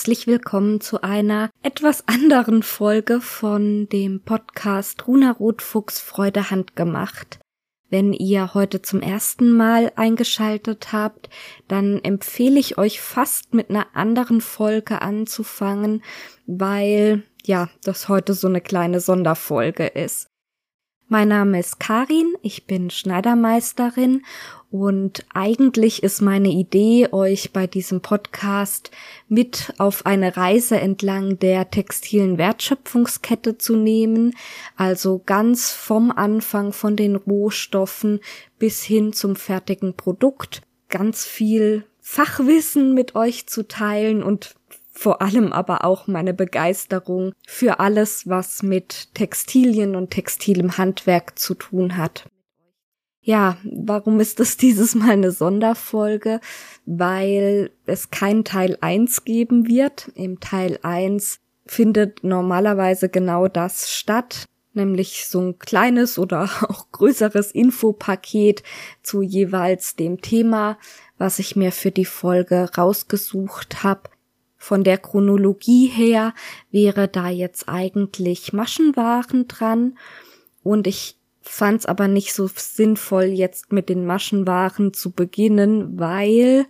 herzlich willkommen zu einer etwas anderen Folge von dem Podcast Runa Rotfuchs Freude handgemacht. Wenn ihr heute zum ersten Mal eingeschaltet habt, dann empfehle ich euch fast mit einer anderen Folge anzufangen, weil ja, das heute so eine kleine Sonderfolge ist. Mein Name ist Karin, ich bin Schneidermeisterin und eigentlich ist meine Idee, euch bei diesem Podcast mit auf eine Reise entlang der textilen Wertschöpfungskette zu nehmen, also ganz vom Anfang von den Rohstoffen bis hin zum fertigen Produkt, ganz viel Fachwissen mit euch zu teilen und vor allem aber auch meine Begeisterung für alles, was mit Textilien und textilem Handwerk zu tun hat. Ja, warum ist das dieses Mal eine Sonderfolge? Weil es kein Teil 1 geben wird. Im Teil 1 findet normalerweise genau das statt, nämlich so ein kleines oder auch größeres Infopaket zu jeweils dem Thema, was ich mir für die Folge rausgesucht habe. Von der Chronologie her wäre da jetzt eigentlich Maschenwaren dran und ich fand's aber nicht so sinnvoll, jetzt mit den Maschenwaren zu beginnen, weil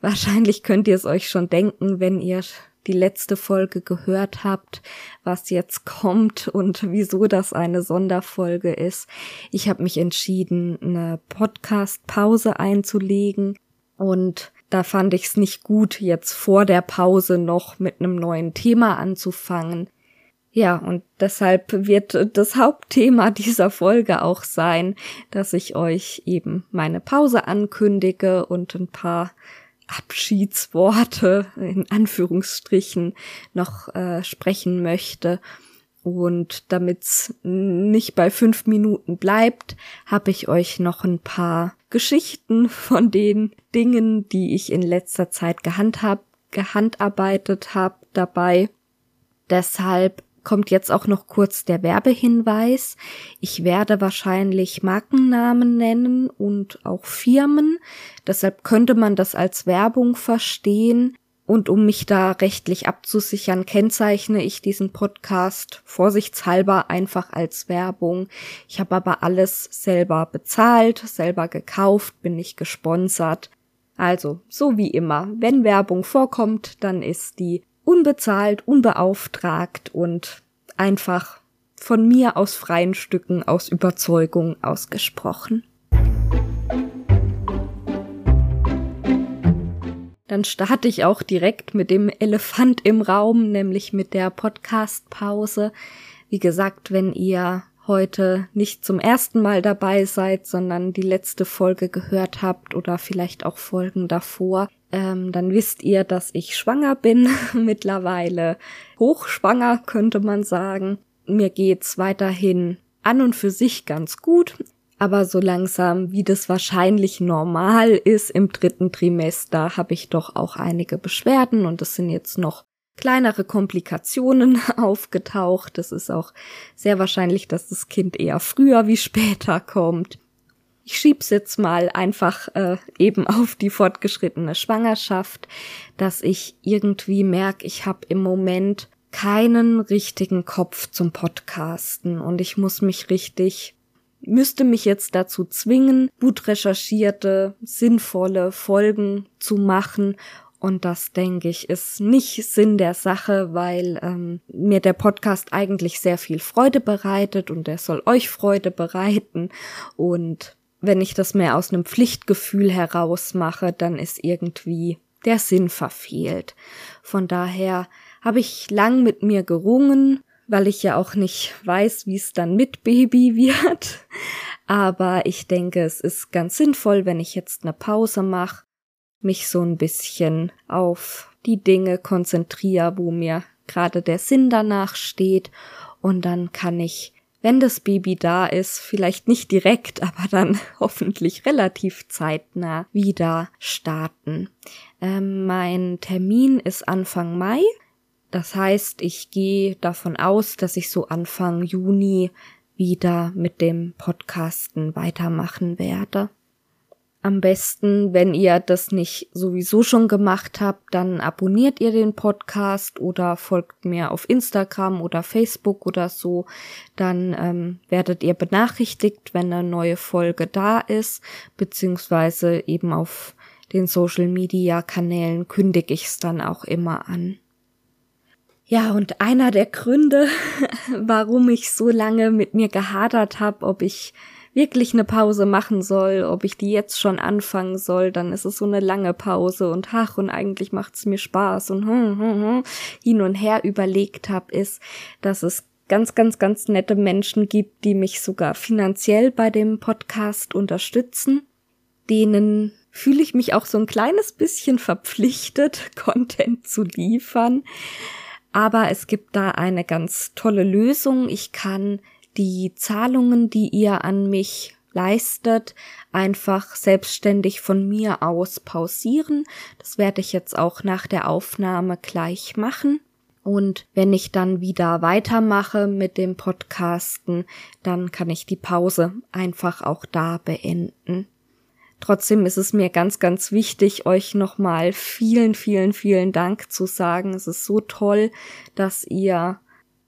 wahrscheinlich könnt ihr es euch schon denken, wenn ihr die letzte Folge gehört habt, was jetzt kommt und wieso das eine Sonderfolge ist. Ich habe mich entschieden, eine Podcast-Pause einzulegen und da fand ich es nicht gut, jetzt vor der Pause noch mit einem neuen Thema anzufangen. Ja, und deshalb wird das Hauptthema dieser Folge auch sein, dass ich euch eben meine Pause ankündige und ein paar Abschiedsworte in Anführungsstrichen noch äh, sprechen möchte und damit's nicht bei fünf Minuten bleibt, habe ich euch noch ein paar Geschichten von den Dingen, die ich in letzter Zeit gehandhabt, gehandarbeitet habe, dabei. Deshalb kommt jetzt auch noch kurz der Werbehinweis. Ich werde wahrscheinlich Markennamen nennen und auch Firmen. Deshalb könnte man das als Werbung verstehen. Und um mich da rechtlich abzusichern, kennzeichne ich diesen Podcast vorsichtshalber einfach als Werbung. Ich habe aber alles selber bezahlt, selber gekauft, bin nicht gesponsert. Also, so wie immer, wenn Werbung vorkommt, dann ist die unbezahlt, unbeauftragt und einfach von mir aus freien Stücken aus Überzeugung ausgesprochen. Dann starte ich auch direkt mit dem Elefant im Raum, nämlich mit der Podcast-Pause. Wie gesagt, wenn ihr heute nicht zum ersten Mal dabei seid, sondern die letzte Folge gehört habt oder vielleicht auch Folgen davor, ähm, dann wisst ihr, dass ich schwanger bin, mittlerweile hochschwanger könnte man sagen. Mir geht's weiterhin an und für sich ganz gut aber so langsam, wie das wahrscheinlich normal ist im dritten Trimester, habe ich doch auch einige Beschwerden und es sind jetzt noch kleinere Komplikationen aufgetaucht. Es ist auch sehr wahrscheinlich, dass das Kind eher früher wie später kommt. Ich schieb's jetzt mal einfach äh, eben auf die fortgeschrittene Schwangerschaft, dass ich irgendwie merke, ich habe im Moment keinen richtigen Kopf zum Podcasten und ich muss mich richtig müsste mich jetzt dazu zwingen, gut recherchierte, sinnvolle Folgen zu machen. Und das, denke ich, ist nicht Sinn der Sache, weil ähm, mir der Podcast eigentlich sehr viel Freude bereitet und er soll euch Freude bereiten. Und wenn ich das mehr aus einem Pflichtgefühl heraus mache, dann ist irgendwie der Sinn verfehlt. Von daher habe ich lang mit mir gerungen, weil ich ja auch nicht weiß, wie es dann mit Baby wird. Aber ich denke, es ist ganz sinnvoll, wenn ich jetzt eine Pause mache, mich so ein bisschen auf die Dinge konzentriere, wo mir gerade der Sinn danach steht. Und dann kann ich, wenn das Baby da ist, vielleicht nicht direkt, aber dann hoffentlich relativ zeitnah wieder starten. Ähm, mein Termin ist Anfang Mai. Das heißt, ich gehe davon aus, dass ich so Anfang Juni wieder mit dem Podcasten weitermachen werde. Am besten, wenn ihr das nicht sowieso schon gemacht habt, dann abonniert ihr den Podcast oder folgt mir auf Instagram oder Facebook oder so. Dann ähm, werdet ihr benachrichtigt, wenn eine neue Folge da ist, beziehungsweise eben auf den Social Media Kanälen kündige ich es dann auch immer an. Ja, und einer der Gründe, warum ich so lange mit mir gehadert habe, ob ich wirklich eine Pause machen soll, ob ich die jetzt schon anfangen soll, dann ist es so eine lange Pause und ach, und eigentlich macht's mir Spaß und hm, hm, hm, hin und her überlegt habe, ist, dass es ganz, ganz, ganz nette Menschen gibt, die mich sogar finanziell bei dem Podcast unterstützen. Denen fühle ich mich auch so ein kleines bisschen verpflichtet, Content zu liefern. Aber es gibt da eine ganz tolle Lösung. Ich kann die Zahlungen, die ihr an mich leistet, einfach selbstständig von mir aus pausieren. Das werde ich jetzt auch nach der Aufnahme gleich machen. Und wenn ich dann wieder weitermache mit dem Podcasten, dann kann ich die Pause einfach auch da beenden. Trotzdem ist es mir ganz, ganz wichtig, euch nochmal vielen, vielen, vielen Dank zu sagen. Es ist so toll, dass ihr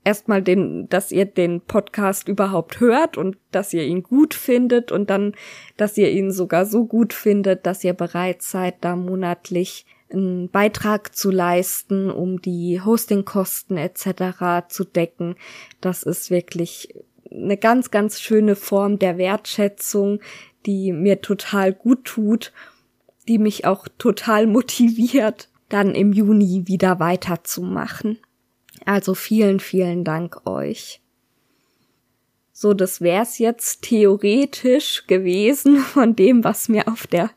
erstmal den, dass ihr den Podcast überhaupt hört und dass ihr ihn gut findet und dann, dass ihr ihn sogar so gut findet, dass ihr bereit seid, da monatlich einen Beitrag zu leisten, um die Hostingkosten etc. zu decken. Das ist wirklich eine ganz, ganz schöne Form der Wertschätzung, die mir total gut tut, die mich auch total motiviert, dann im Juni wieder weiterzumachen. Also vielen, vielen Dank euch. So, das wär's jetzt theoretisch gewesen von dem, was mir auf der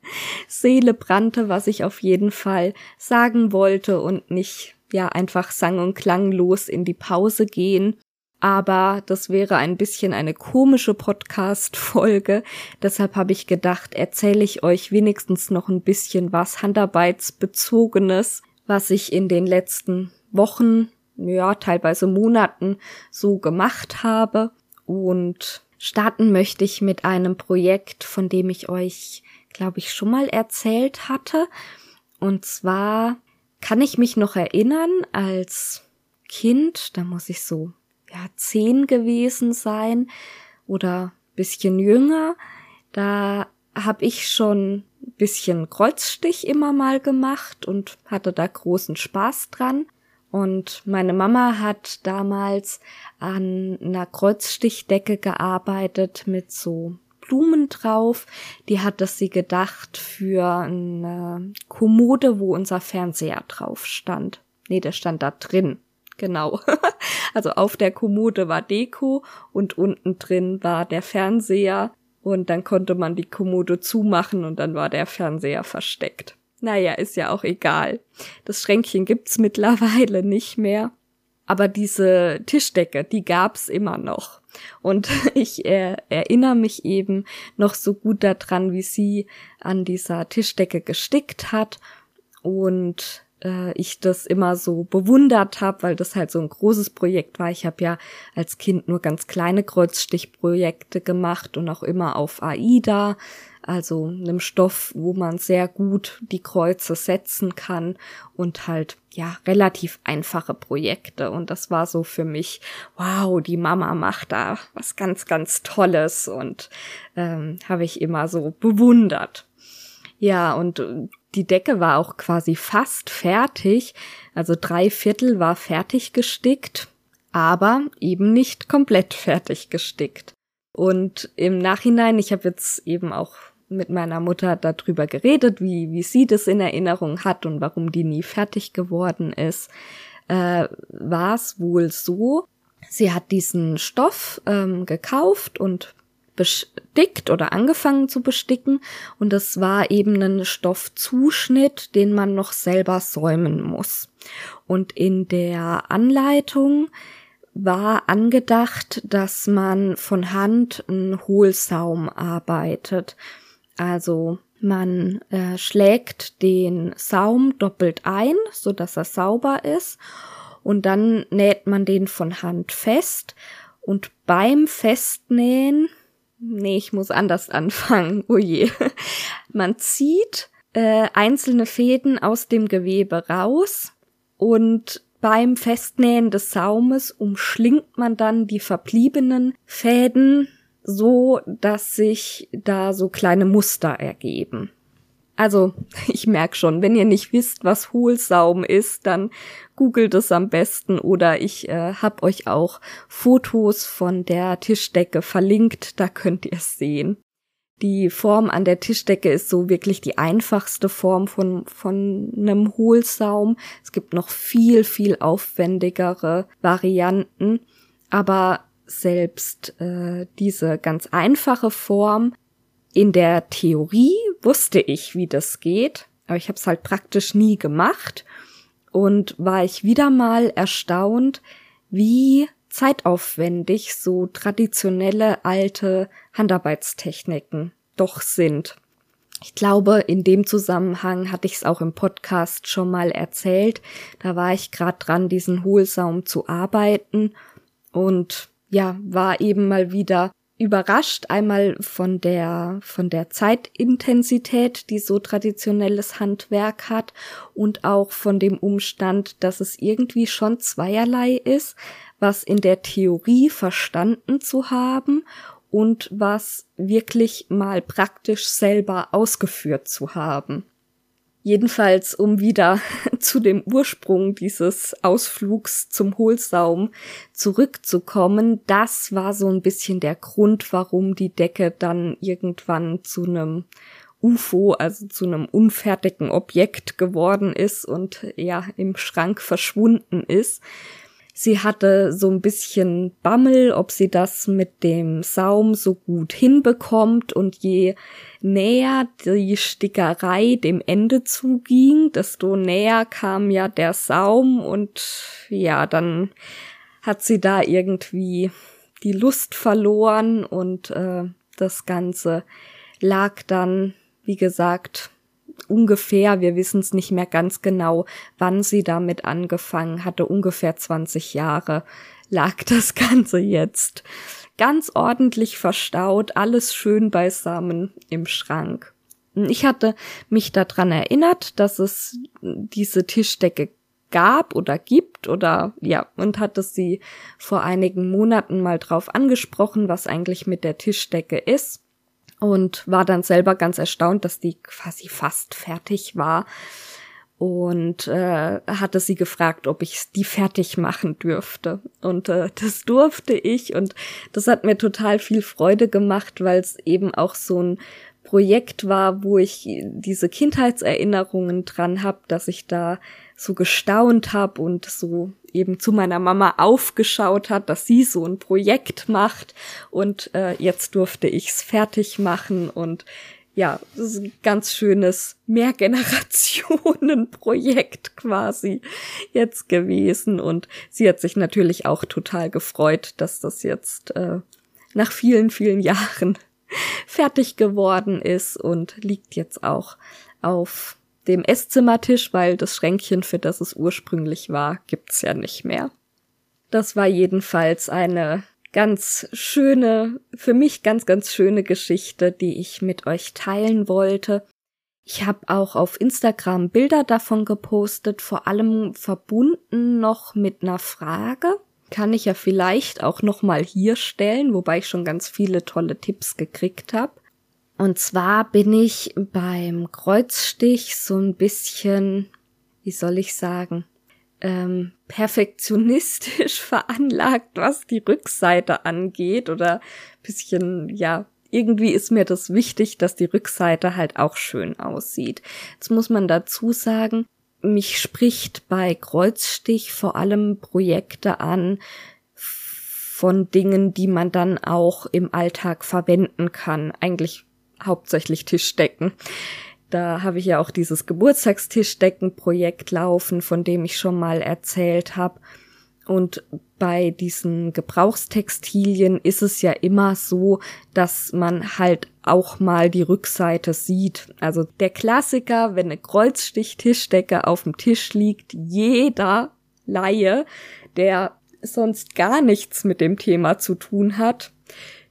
Seele brannte, was ich auf jeden Fall sagen wollte und nicht ja einfach sang- und klanglos in die Pause gehen. Aber das wäre ein bisschen eine komische Podcast-Folge. Deshalb habe ich gedacht, erzähle ich euch wenigstens noch ein bisschen was Handarbeitsbezogenes, was ich in den letzten Wochen ja, teilweise Monaten so gemacht habe. Und starten möchte ich mit einem Projekt, von dem ich euch, glaube ich, schon mal erzählt hatte. Und zwar kann ich mich noch erinnern, als Kind, da muss ich so, ja, zehn gewesen sein oder bisschen jünger, da habe ich schon bisschen Kreuzstich immer mal gemacht und hatte da großen Spaß dran. Und meine Mama hat damals an einer Kreuzstichdecke gearbeitet mit so Blumen drauf. Die hat das sie gedacht für eine Kommode, wo unser Fernseher drauf stand. Nee, der stand da drin. Genau. also auf der Kommode war Deko und unten drin war der Fernseher und dann konnte man die Kommode zumachen und dann war der Fernseher versteckt. Naja, ist ja auch egal. Das Schränkchen gibt's mittlerweile nicht mehr. Aber diese Tischdecke, die gab's immer noch. Und ich äh, erinnere mich eben noch so gut daran, wie sie an dieser Tischdecke gestickt hat. Und äh, ich das immer so bewundert habe, weil das halt so ein großes Projekt war. Ich habe ja als Kind nur ganz kleine Kreuzstichprojekte gemacht und auch immer auf AIDA also einem Stoff, wo man sehr gut die Kreuze setzen kann und halt ja relativ einfache Projekte. Und das war so für mich wow die Mama macht da was ganz ganz Tolles und ähm, habe ich immer so bewundert. Ja und die Decke war auch quasi fast fertig. Also drei Viertel war fertig gestickt aber eben nicht komplett fertig gestickt. Und im Nachhinein, ich habe jetzt eben auch mit meiner Mutter darüber geredet, wie, wie sie das in Erinnerung hat und warum die nie fertig geworden ist, äh, war es wohl so, sie hat diesen Stoff ähm, gekauft und bestickt oder angefangen zu besticken und es war eben ein Stoffzuschnitt, den man noch selber säumen muss. Und in der Anleitung war angedacht, dass man von Hand einen Hohlsaum arbeitet. Also man äh, schlägt den Saum doppelt ein, so dass er sauber ist und dann näht man den von Hand fest und beim Festnähen nee, ich muss anders anfangen. Oh. Man zieht äh, einzelne Fäden aus dem Gewebe raus und beim Festnähen des Saumes umschlingt man dann die verbliebenen Fäden so, dass sich da so kleine Muster ergeben. Also, ich merke schon, wenn ihr nicht wisst, was Hohlsaum ist, dann googelt es am besten oder ich äh, hab euch auch Fotos von der Tischdecke verlinkt, da könnt ihr es sehen. Die Form an der Tischdecke ist so wirklich die einfachste Form von, von einem Hohlsaum. Es gibt noch viel, viel aufwendigere Varianten, aber selbst äh, diese ganz einfache Form in der Theorie wusste ich, wie das geht, aber ich habe es halt praktisch nie gemacht und war ich wieder mal erstaunt, wie zeitaufwendig so traditionelle alte Handarbeitstechniken doch sind. Ich glaube, in dem Zusammenhang hatte ich es auch im Podcast schon mal erzählt. Da war ich gerade dran, diesen Hohlsaum zu arbeiten und ja, war eben mal wieder überrascht einmal von der von der Zeitintensität, die so traditionelles Handwerk hat und auch von dem Umstand, dass es irgendwie schon zweierlei ist, was in der Theorie verstanden zu haben und was wirklich mal praktisch selber ausgeführt zu haben. Jedenfalls, um wieder zu dem Ursprung dieses Ausflugs zum Hohlsaum zurückzukommen, das war so ein bisschen der Grund, warum die Decke dann irgendwann zu einem UFO, also zu einem unfertigen Objekt geworden ist und ja im Schrank verschwunden ist. Sie hatte so ein bisschen Bammel, ob sie das mit dem Saum so gut hinbekommt. Und je näher die Stickerei dem Ende zuging, desto näher kam ja der Saum. Und ja, dann hat sie da irgendwie die Lust verloren. Und äh, das Ganze lag dann, wie gesagt, ungefähr, wir wissen es nicht mehr ganz genau, wann sie damit angefangen hatte, ungefähr 20 Jahre lag das Ganze jetzt. Ganz ordentlich verstaut, alles schön beisammen im Schrank. Ich hatte mich daran erinnert, dass es diese Tischdecke gab oder gibt oder ja, und hatte sie vor einigen Monaten mal drauf angesprochen, was eigentlich mit der Tischdecke ist und war dann selber ganz erstaunt, dass die quasi fast fertig war und äh, hatte sie gefragt, ob ich die fertig machen dürfte. Und äh, das durfte ich und das hat mir total viel Freude gemacht, weil es eben auch so ein Projekt war, wo ich diese Kindheitserinnerungen dran habe, dass ich da so gestaunt habe und so eben zu meiner Mama aufgeschaut hat, dass sie so ein Projekt macht. Und äh, jetzt durfte ich's fertig machen. Und ja, das ist ein ganz schönes Mehrgenerationenprojekt quasi jetzt gewesen. Und sie hat sich natürlich auch total gefreut, dass das jetzt äh, nach vielen, vielen Jahren fertig geworden ist und liegt jetzt auch auf dem Esszimmertisch, weil das Schränkchen, für das es ursprünglich war, gibt's ja nicht mehr. Das war jedenfalls eine ganz schöne, für mich ganz, ganz schöne Geschichte, die ich mit euch teilen wollte. Ich habe auch auf Instagram Bilder davon gepostet, vor allem verbunden noch mit einer Frage. Kann ich ja vielleicht auch noch mal hier stellen, wobei ich schon ganz viele tolle Tipps gekriegt habe. Und zwar bin ich beim Kreuzstich so ein bisschen, wie soll ich sagen, ähm, perfektionistisch veranlagt, was die Rückseite angeht oder bisschen, ja, irgendwie ist mir das wichtig, dass die Rückseite halt auch schön aussieht. Jetzt muss man dazu sagen, mich spricht bei Kreuzstich vor allem Projekte an, von Dingen, die man dann auch im Alltag verwenden kann. Eigentlich hauptsächlich Tischdecken. Da habe ich ja auch dieses Geburtstagstischdeckenprojekt laufen, von dem ich schon mal erzählt habe. Und bei diesen Gebrauchstextilien ist es ja immer so, dass man halt auch mal die Rückseite sieht. Also der Klassiker, wenn eine Kreuzstich-Tischdecke auf dem Tisch liegt, jeder Laie, der sonst gar nichts mit dem Thema zu tun hat,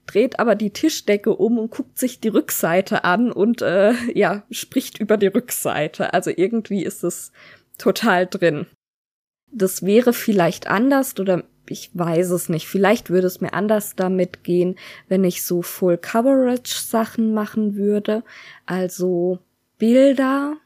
dreht aber die Tischdecke um und guckt sich die Rückseite an und äh, ja, spricht über die Rückseite. Also irgendwie ist es total drin. Das wäre vielleicht anders oder ich weiß es nicht. Vielleicht würde es mir anders damit gehen, wenn ich so Full Coverage Sachen machen würde. Also Bilder,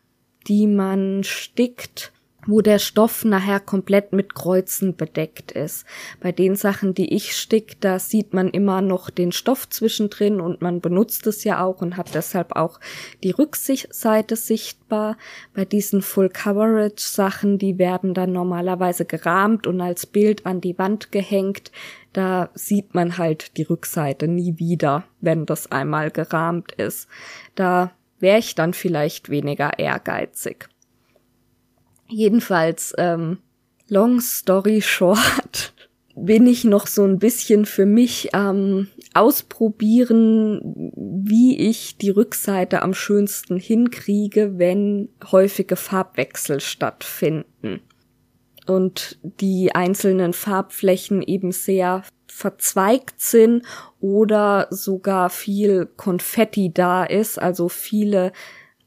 die man stickt wo der Stoff nachher komplett mit Kreuzen bedeckt ist. Bei den Sachen, die ich stick, da sieht man immer noch den Stoff zwischendrin und man benutzt es ja auch und hat deshalb auch die Rückseite sichtbar. Bei diesen Full Coverage Sachen, die werden dann normalerweise gerahmt und als Bild an die Wand gehängt. Da sieht man halt die Rückseite nie wieder, wenn das einmal gerahmt ist. Da wäre ich dann vielleicht weniger ehrgeizig. Jedenfalls, ähm, long story short, bin ich noch so ein bisschen für mich ähm, ausprobieren, wie ich die Rückseite am schönsten hinkriege, wenn häufige Farbwechsel stattfinden. Und die einzelnen Farbflächen eben sehr verzweigt sind oder sogar viel Konfetti da ist, also viele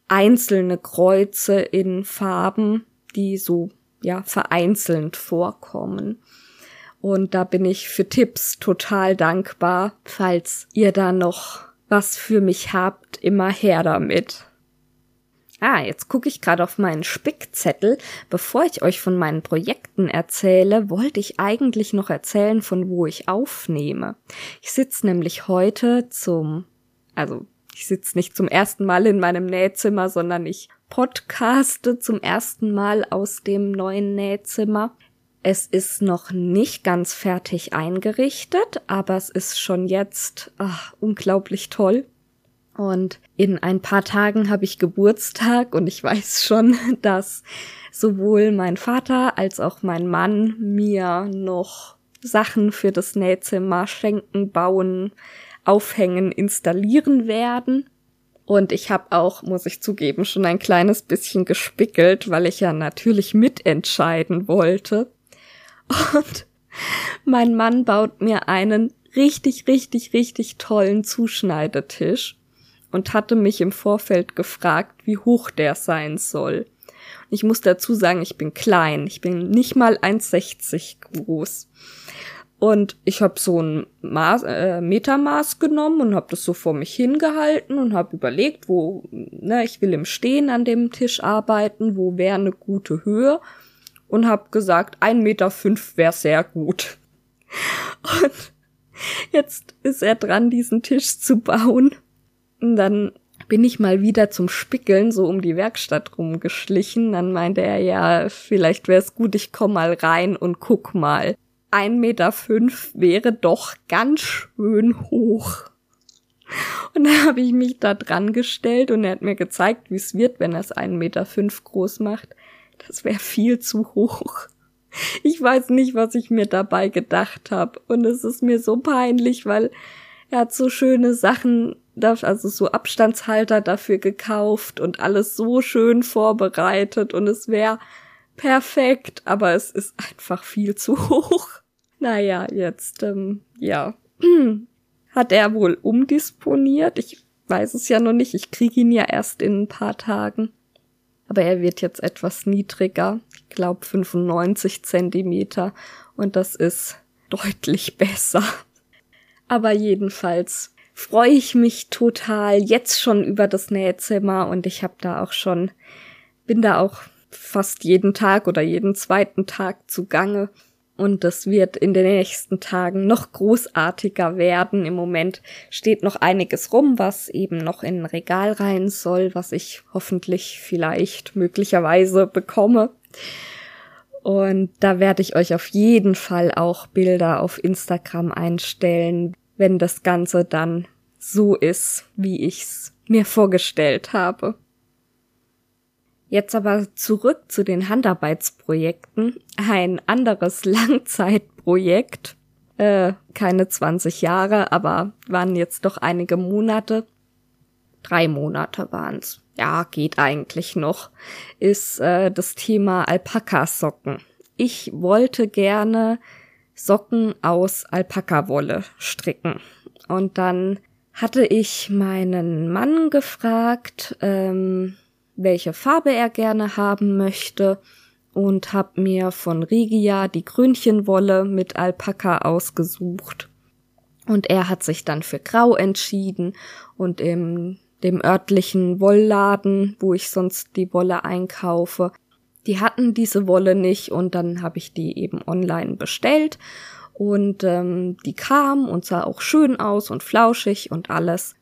einzelne Kreuze in Farben, die so ja vereinzelt vorkommen. Und da bin ich für Tipps total dankbar. Falls ihr da noch was für mich habt, immer her damit. Ah, jetzt gucke ich gerade auf meinen Spickzettel. Bevor ich euch von meinen Projekten erzähle, wollte ich eigentlich noch erzählen, von wo ich aufnehme. Ich sitze nämlich heute zum, also ich sitze nicht zum ersten Mal in meinem Nähzimmer, sondern ich podcaste zum ersten Mal aus dem neuen Nähzimmer. Es ist noch nicht ganz fertig eingerichtet, aber es ist schon jetzt ach, unglaublich toll. Und in ein paar Tagen habe ich Geburtstag und ich weiß schon, dass sowohl mein Vater als auch mein Mann mir noch Sachen für das Nähzimmer schenken, bauen, aufhängen, installieren werden. Und ich habe auch, muss ich zugeben, schon ein kleines bisschen gespickelt, weil ich ja natürlich mitentscheiden wollte. Und mein Mann baut mir einen richtig, richtig, richtig tollen Zuschneidetisch und hatte mich im Vorfeld gefragt, wie hoch der sein soll. Ich muss dazu sagen, ich bin klein. Ich bin nicht mal 1,60 groß. Und ich habe so ein Maß, äh, Metermaß genommen und habe das so vor mich hingehalten und habe überlegt, wo, ne, ich will im Stehen an dem Tisch arbeiten, wo wäre eine gute Höhe und habe gesagt, ein Meter fünf wäre sehr gut. Und jetzt ist er dran, diesen Tisch zu bauen. Und dann bin ich mal wieder zum Spickeln so um die Werkstatt rumgeschlichen. Dann meinte er, ja, vielleicht wäre es gut, ich komm mal rein und guck mal. 1,5 Meter fünf wäre doch ganz schön hoch. Und da habe ich mich da dran gestellt und er hat mir gezeigt, wie es wird, wenn er es 1,5 Meter fünf groß macht. Das wäre viel zu hoch. Ich weiß nicht, was ich mir dabei gedacht habe. Und es ist mir so peinlich, weil er hat so schöne Sachen, also so Abstandshalter dafür gekauft und alles so schön vorbereitet und es wäre perfekt, aber es ist einfach viel zu hoch. Naja, jetzt, ähm, ja. Hat er wohl umdisponiert? Ich weiß es ja noch nicht. Ich kriege ihn ja erst in ein paar Tagen. Aber er wird jetzt etwas niedriger. Ich glaube 95 Zentimeter. Und das ist deutlich besser. Aber jedenfalls freue ich mich total jetzt schon über das Nähzimmer und ich habe da auch schon, bin da auch fast jeden Tag oder jeden zweiten Tag zugange. Und das wird in den nächsten Tagen noch großartiger werden. Im Moment steht noch einiges rum, was eben noch in ein Regal rein soll, was ich hoffentlich vielleicht möglicherweise bekomme. Und da werde ich euch auf jeden Fall auch Bilder auf Instagram einstellen, wenn das Ganze dann so ist, wie ich's mir vorgestellt habe. Jetzt aber zurück zu den Handarbeitsprojekten. Ein anderes Langzeitprojekt, äh, keine 20 Jahre, aber waren jetzt doch einige Monate. Drei Monate waren's. Ja, geht eigentlich noch. Ist äh, das Thema Alpaka-Socken. Ich wollte gerne Socken aus Alpaka-Wolle stricken. Und dann hatte ich meinen Mann gefragt, ähm, welche Farbe er gerne haben möchte und hab mir von Regia die Grünchenwolle mit Alpaka ausgesucht. Und er hat sich dann für Grau entschieden und im dem örtlichen Wollladen, wo ich sonst die Wolle einkaufe, die hatten diese Wolle nicht und dann habe ich die eben online bestellt und ähm, die kam und sah auch schön aus und flauschig und alles.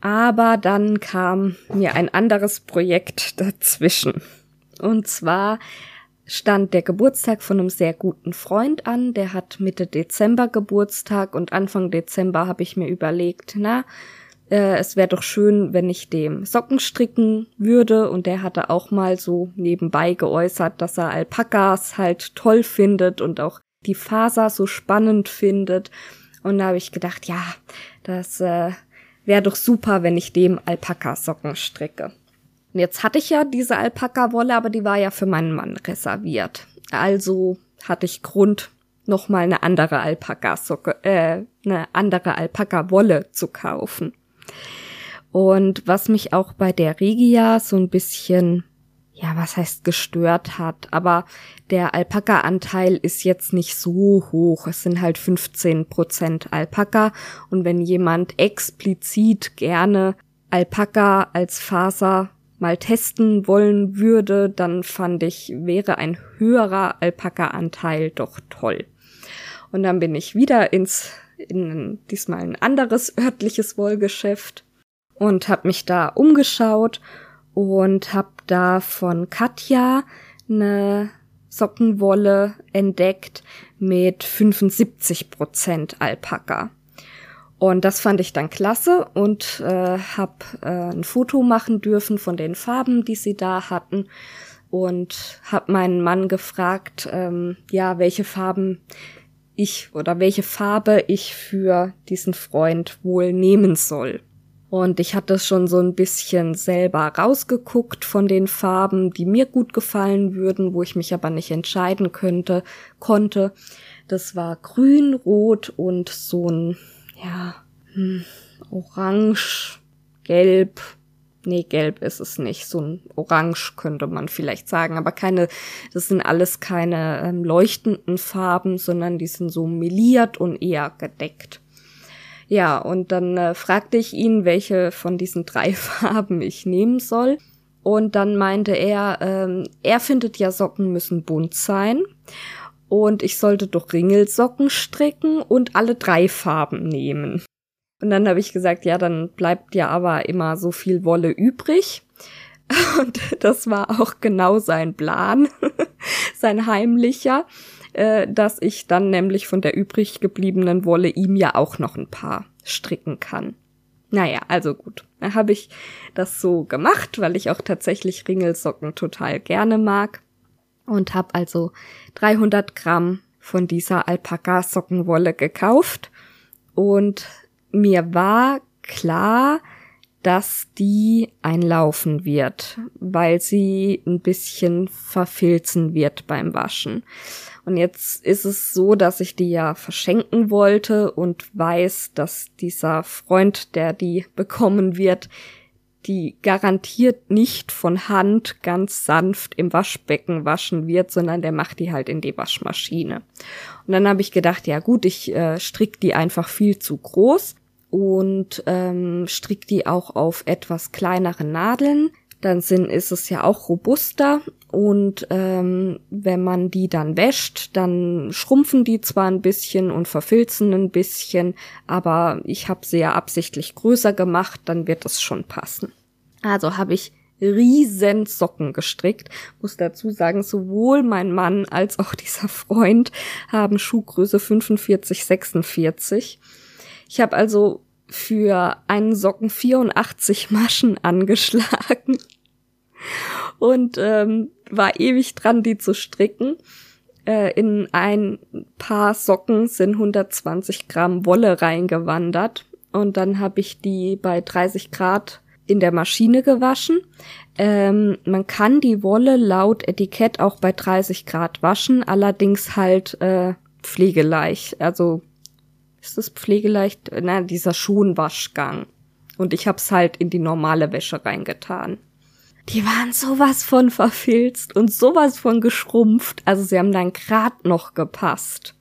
Aber dann kam mir ein anderes Projekt dazwischen. Und zwar stand der Geburtstag von einem sehr guten Freund an. Der hat Mitte Dezember Geburtstag und Anfang Dezember habe ich mir überlegt, na, äh, es wäre doch schön, wenn ich dem Socken stricken würde. Und der hatte auch mal so nebenbei geäußert, dass er Alpakas halt toll findet und auch die Faser so spannend findet. Und da habe ich gedacht, ja, das äh, wäre doch super, wenn ich dem Alpaka-Socken stricke. Und jetzt hatte ich ja diese Alpaka-Wolle, aber die war ja für meinen Mann reserviert. Also hatte ich Grund, nochmal eine andere Alpaka-Socke, äh, eine andere Alpaka-Wolle zu kaufen. Und was mich auch bei der Regia so ein bisschen ja, was heißt gestört hat, aber der Alpaka-Anteil ist jetzt nicht so hoch. Es sind halt 15 Prozent Alpaka. Und wenn jemand explizit gerne Alpaka als Faser mal testen wollen würde, dann fand ich, wäre ein höherer Alpaka-Anteil doch toll. Und dann bin ich wieder ins, in diesmal ein anderes örtliches Wollgeschäft und habe mich da umgeschaut und habe da von Katja eine Sockenwolle entdeckt mit 75 Prozent Alpaka. Und das fand ich dann klasse und äh, habe äh, ein Foto machen dürfen von den Farben, die sie da hatten und habe meinen Mann gefragt, ähm, ja, welche Farben ich oder welche Farbe ich für diesen Freund wohl nehmen soll. Und ich hatte schon so ein bisschen selber rausgeguckt von den Farben, die mir gut gefallen würden, wo ich mich aber nicht entscheiden könnte, konnte. Das war grün, rot und so ein, ja, hm, orange, gelb. Nee, gelb ist es nicht. So ein Orange könnte man vielleicht sagen, aber keine, das sind alles keine ähm, leuchtenden Farben, sondern die sind so meliert und eher gedeckt. Ja, und dann äh, fragte ich ihn, welche von diesen drei Farben ich nehmen soll. Und dann meinte er, ähm, er findet ja Socken müssen bunt sein. Und ich sollte doch Ringelsocken stricken und alle drei Farben nehmen. Und dann habe ich gesagt, ja, dann bleibt ja aber immer so viel Wolle übrig. Und das war auch genau sein Plan, sein heimlicher äh, dass ich dann nämlich von der übrig gebliebenen Wolle ihm ja auch noch ein paar stricken kann. Naja, also gut. Da habe ich das so gemacht, weil ich auch tatsächlich Ringelsocken total gerne mag. Und habe also 300 Gramm von dieser Alpaka-Sockenwolle gekauft. Und mir war klar, dass die einlaufen wird, weil sie ein bisschen verfilzen wird beim Waschen. Und jetzt ist es so, dass ich die ja verschenken wollte und weiß, dass dieser Freund, der die bekommen wird, die garantiert nicht von Hand ganz sanft im Waschbecken waschen wird, sondern der macht die halt in die Waschmaschine. Und dann habe ich gedacht, ja gut, ich äh, strick die einfach viel zu groß und ähm, strick die auch auf etwas kleinere Nadeln dann sind, ist es ja auch robuster und ähm, wenn man die dann wäscht, dann schrumpfen die zwar ein bisschen und verfilzen ein bisschen, aber ich habe sie ja absichtlich größer gemacht, dann wird es schon passen. Also habe ich riesen Socken gestrickt. Muss dazu sagen, sowohl mein Mann als auch dieser Freund haben Schuhgröße 45, 46. Ich habe also für einen Socken 84 Maschen angeschlagen und ähm, war ewig dran, die zu stricken. Äh, in ein paar Socken sind 120 Gramm Wolle reingewandert und dann habe ich die bei 30 Grad in der Maschine gewaschen. Ähm, man kann die Wolle laut Etikett auch bei 30 Grad waschen, allerdings halt äh, pflegeleicht, also ist das pflegeleicht, na, dieser Schonwaschgang. Und ich hab's halt in die normale Wäsche reingetan. Die waren sowas von verfilzt und sowas von geschrumpft. Also sie haben dann grad noch gepasst.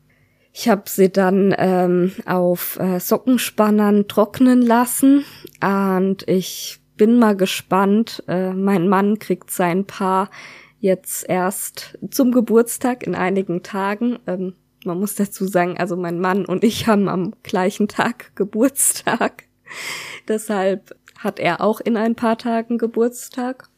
Ich habe sie dann ähm, auf äh, Sockenspannern trocknen lassen und ich bin mal gespannt. Äh, mein Mann kriegt sein Paar jetzt erst zum Geburtstag in einigen Tagen. Ähm, man muss dazu sagen, also mein Mann und ich haben am gleichen Tag Geburtstag. Deshalb hat er auch in ein paar Tagen Geburtstag.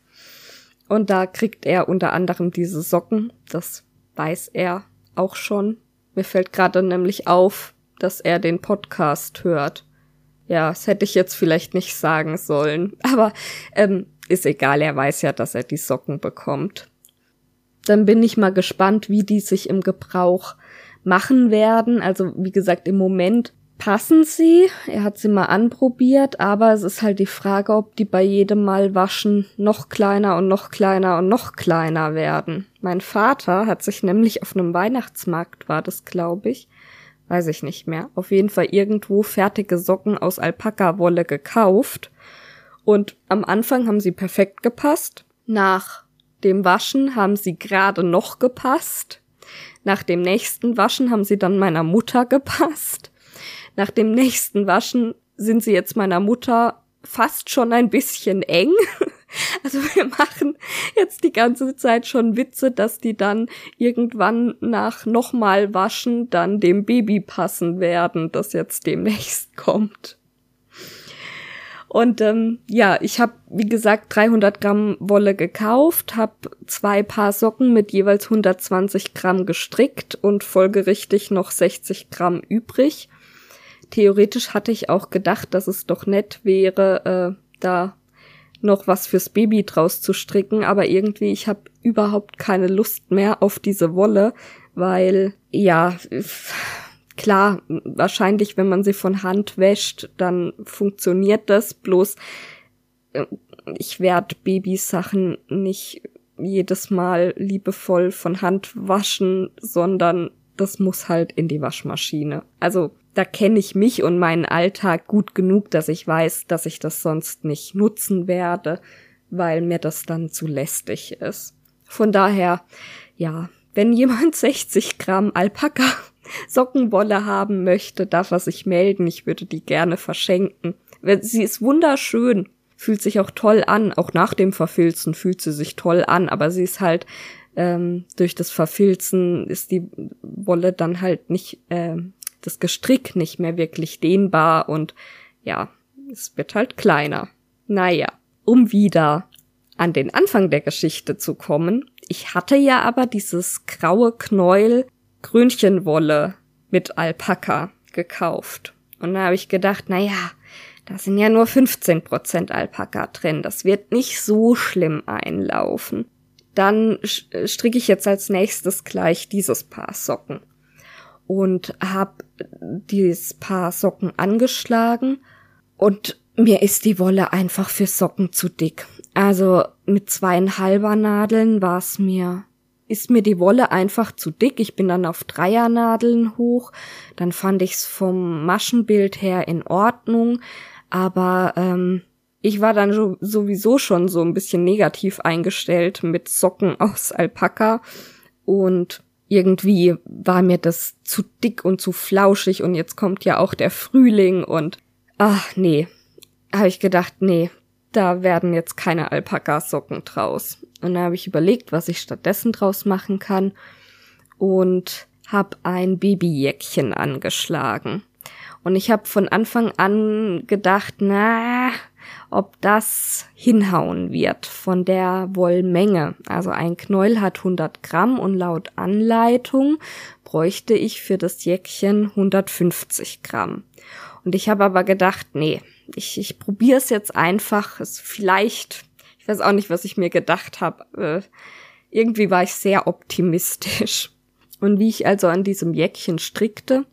Und da kriegt er unter anderem diese Socken. Das weiß er auch schon. Mir fällt gerade nämlich auf, dass er den Podcast hört. Ja, das hätte ich jetzt vielleicht nicht sagen sollen. Aber ähm, ist egal, er weiß ja, dass er die Socken bekommt. Dann bin ich mal gespannt, wie die sich im Gebrauch machen werden. Also wie gesagt, im Moment passen sie. Er hat sie mal anprobiert, aber es ist halt die Frage, ob die bei jedem Mal waschen noch kleiner und noch kleiner und noch kleiner werden. Mein Vater hat sich nämlich auf einem Weihnachtsmarkt, war das glaube ich, weiß ich nicht mehr, auf jeden Fall irgendwo fertige Socken aus Alpaka-Wolle gekauft. Und am Anfang haben sie perfekt gepasst. Nach dem Waschen haben sie gerade noch gepasst. Nach dem nächsten Waschen haben sie dann meiner Mutter gepasst. Nach dem nächsten Waschen sind sie jetzt meiner Mutter fast schon ein bisschen eng. Also wir machen jetzt die ganze Zeit schon Witze, dass die dann irgendwann nach nochmal waschen dann dem Baby passen werden, das jetzt demnächst kommt. Und ähm, ja, ich habe wie gesagt 300 Gramm Wolle gekauft, habe zwei Paar Socken mit jeweils 120 Gramm gestrickt und folgerichtig noch 60 Gramm übrig theoretisch hatte ich auch gedacht, dass es doch nett wäre, äh, da noch was fürs Baby draus zu stricken, aber irgendwie ich habe überhaupt keine Lust mehr auf diese Wolle, weil ja klar, wahrscheinlich wenn man sie von Hand wäscht, dann funktioniert das, bloß äh, ich werde Babysachen nicht jedes Mal liebevoll von Hand waschen, sondern das muss halt in die Waschmaschine. Also da kenne ich mich und meinen Alltag gut genug, dass ich weiß, dass ich das sonst nicht nutzen werde, weil mir das dann zu lästig ist. Von daher, ja, wenn jemand 60 Gramm Alpaka Sockenwolle haben möchte, darf er sich melden. Ich würde die gerne verschenken. Sie ist wunderschön, fühlt sich auch toll an. Auch nach dem Verfilzen fühlt sie sich toll an, aber sie ist halt ähm, durch das Verfilzen ist die Wolle dann halt nicht äh, das Gestrick nicht mehr wirklich dehnbar und ja, es wird halt kleiner. Naja, um wieder an den Anfang der Geschichte zu kommen. Ich hatte ja aber dieses graue Knäuel Grünchenwolle mit Alpaka gekauft. Und da habe ich gedacht, na ja, da sind ja nur 15% Alpaka drin. Das wird nicht so schlimm einlaufen. Dann stricke ich jetzt als nächstes gleich dieses Paar Socken und habe dieses Paar Socken angeschlagen und mir ist die Wolle einfach für Socken zu dick. Also mit zweieinhalber Nadeln war es mir, ist mir die Wolle einfach zu dick. Ich bin dann auf Dreiernadeln hoch. Dann fand ich's vom Maschenbild her in Ordnung. Aber ähm, ich war dann sowieso schon so ein bisschen negativ eingestellt mit Socken aus Alpaka und irgendwie war mir das zu dick und zu flauschig und jetzt kommt ja auch der Frühling und ach nee, habe ich gedacht, nee, da werden jetzt keine Alpaka-Socken draus. Und da habe ich überlegt, was ich stattdessen draus machen kann und habe ein Babyjäckchen angeschlagen. Und ich habe von Anfang an gedacht, na, ob das hinhauen wird von der Wollmenge. Also ein Knäuel hat 100 Gramm und laut Anleitung bräuchte ich für das Jäckchen 150 Gramm. Und ich habe aber gedacht, nee, ich, ich probiere es jetzt einfach. Es vielleicht, ich weiß auch nicht, was ich mir gedacht habe. Äh, irgendwie war ich sehr optimistisch. Und wie ich also an diesem Jäckchen strickte,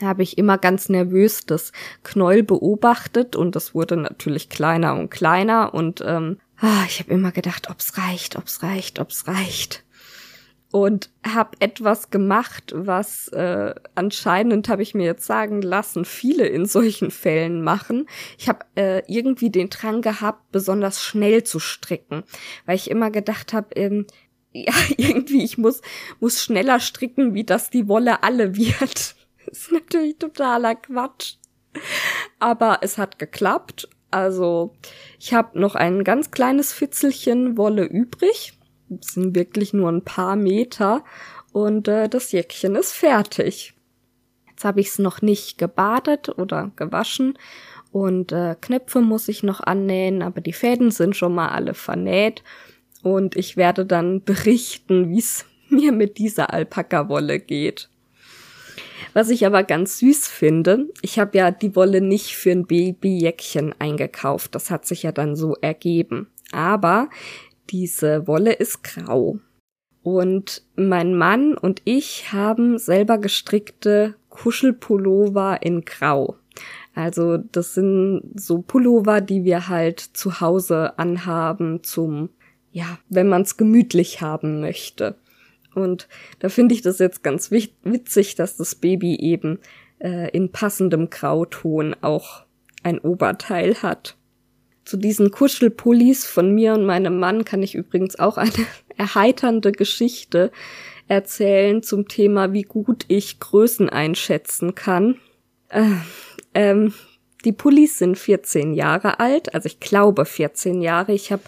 habe ich immer ganz nervös das Knäuel beobachtet und das wurde natürlich kleiner und kleiner und ähm, ah, ich habe immer gedacht, ob's reicht, ob's reicht, ob's reicht. und habe etwas gemacht, was äh, anscheinend, habe ich mir jetzt sagen lassen, viele in solchen Fällen machen. Ich habe äh, irgendwie den Drang gehabt, besonders schnell zu stricken, weil ich immer gedacht habe, ähm, ja, irgendwie, ich muss, muss schneller stricken, wie das die Wolle alle wird. Ist natürlich totaler Quatsch. Aber es hat geklappt. Also, ich habe noch ein ganz kleines Fitzelchen Wolle übrig es sind wirklich nur ein paar Meter und äh, das Jäckchen ist fertig. Jetzt habe ich es noch nicht gebadet oder gewaschen und äh, Knöpfe muss ich noch annähen, aber die Fäden sind schon mal alle vernäht und ich werde dann berichten, wie es mir mit dieser Alpaka-Wolle geht. Was ich aber ganz süß finde, ich habe ja die Wolle nicht für ein Babyjäckchen eingekauft, das hat sich ja dann so ergeben. Aber diese Wolle ist grau. Und mein Mann und ich haben selber gestrickte Kuschelpullover in grau. Also das sind so Pullover, die wir halt zu Hause anhaben zum, ja, wenn man es gemütlich haben möchte. Und da finde ich das jetzt ganz witzig, dass das Baby eben äh, in passendem Grauton auch ein Oberteil hat. Zu diesen Kuschelpullis von mir und meinem Mann kann ich übrigens auch eine erheiternde Geschichte erzählen zum Thema, wie gut ich Größen einschätzen kann. Äh, ähm, die Pullis sind 14 Jahre alt, also ich glaube 14 Jahre. Ich habe